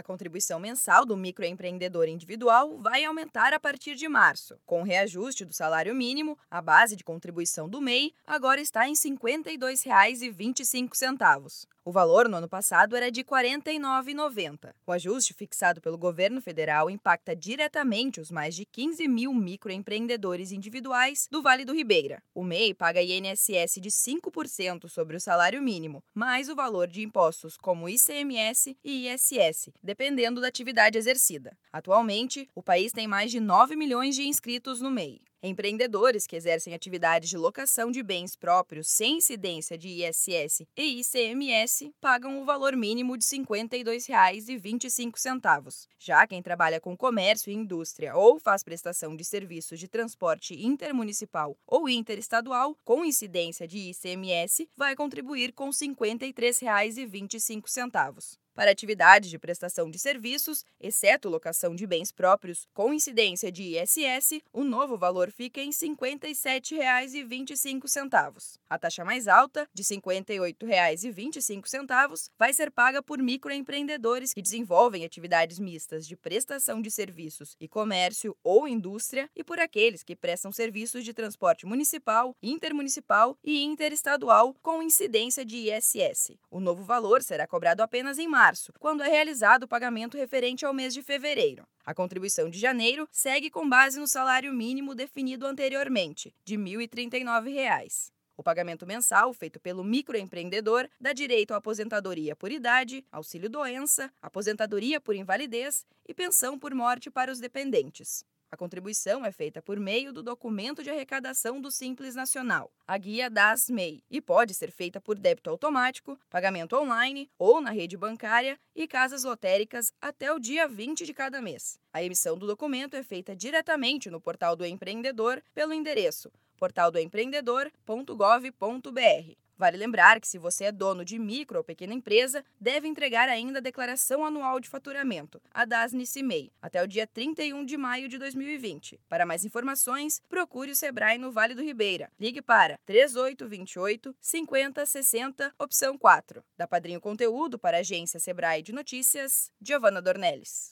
A contribuição mensal do microempreendedor individual vai aumentar a partir de março. Com o reajuste do salário mínimo, a base de contribuição do MEI agora está em R$ 52,25. O valor no ano passado era de R$ 49,90. O ajuste fixado pelo governo federal impacta diretamente os mais de 15 mil microempreendedores individuais do Vale do Ribeira. O MEI paga INSS de 5% sobre o salário mínimo, mais o valor de impostos como ICMS e ISS, dependendo da atividade exercida. Atualmente, o país tem mais de 9 milhões de inscritos no MEI. Empreendedores que exercem atividades de locação de bens próprios sem incidência de ISS e ICMS pagam o valor mínimo de R$ 52,25. Já quem trabalha com comércio e indústria ou faz prestação de serviços de transporte intermunicipal ou interestadual com incidência de ICMS vai contribuir com R$ 53,25. Para atividades de prestação de serviços, exceto locação de bens próprios, com incidência de ISS, o novo valor fica em R$ 57,25. A taxa mais alta, de R$ 58,25, vai ser paga por microempreendedores que desenvolvem atividades mistas de prestação de serviços e comércio ou indústria e por aqueles que prestam serviços de transporte municipal, intermunicipal e interestadual com incidência de ISS. O novo valor será cobrado apenas em março março, quando é realizado o pagamento referente ao mês de fevereiro. A contribuição de janeiro segue com base no salário mínimo definido anteriormente, de R$ 1.039. O pagamento mensal, feito pelo microempreendedor, dá direito à aposentadoria por idade, auxílio-doença, aposentadoria por invalidez e pensão por morte para os dependentes. A contribuição é feita por meio do documento de arrecadação do Simples Nacional, a guia das MEI, e pode ser feita por débito automático, pagamento online ou na rede bancária e casas lotéricas até o dia 20 de cada mês. A emissão do documento é feita diretamente no portal do empreendedor pelo endereço portaldoempreendedor.gov.br. Vale lembrar que se você é dono de micro ou pequena empresa, deve entregar ainda a declaração anual de faturamento, a DASNICIMEI, até o dia 31 de maio de 2020. Para mais informações, procure o Sebrae no Vale do Ribeira. Ligue para 3828 5060, opção 4. Da Padrinho Conteúdo para a agência Sebrae de Notícias, Giovana Dornelles.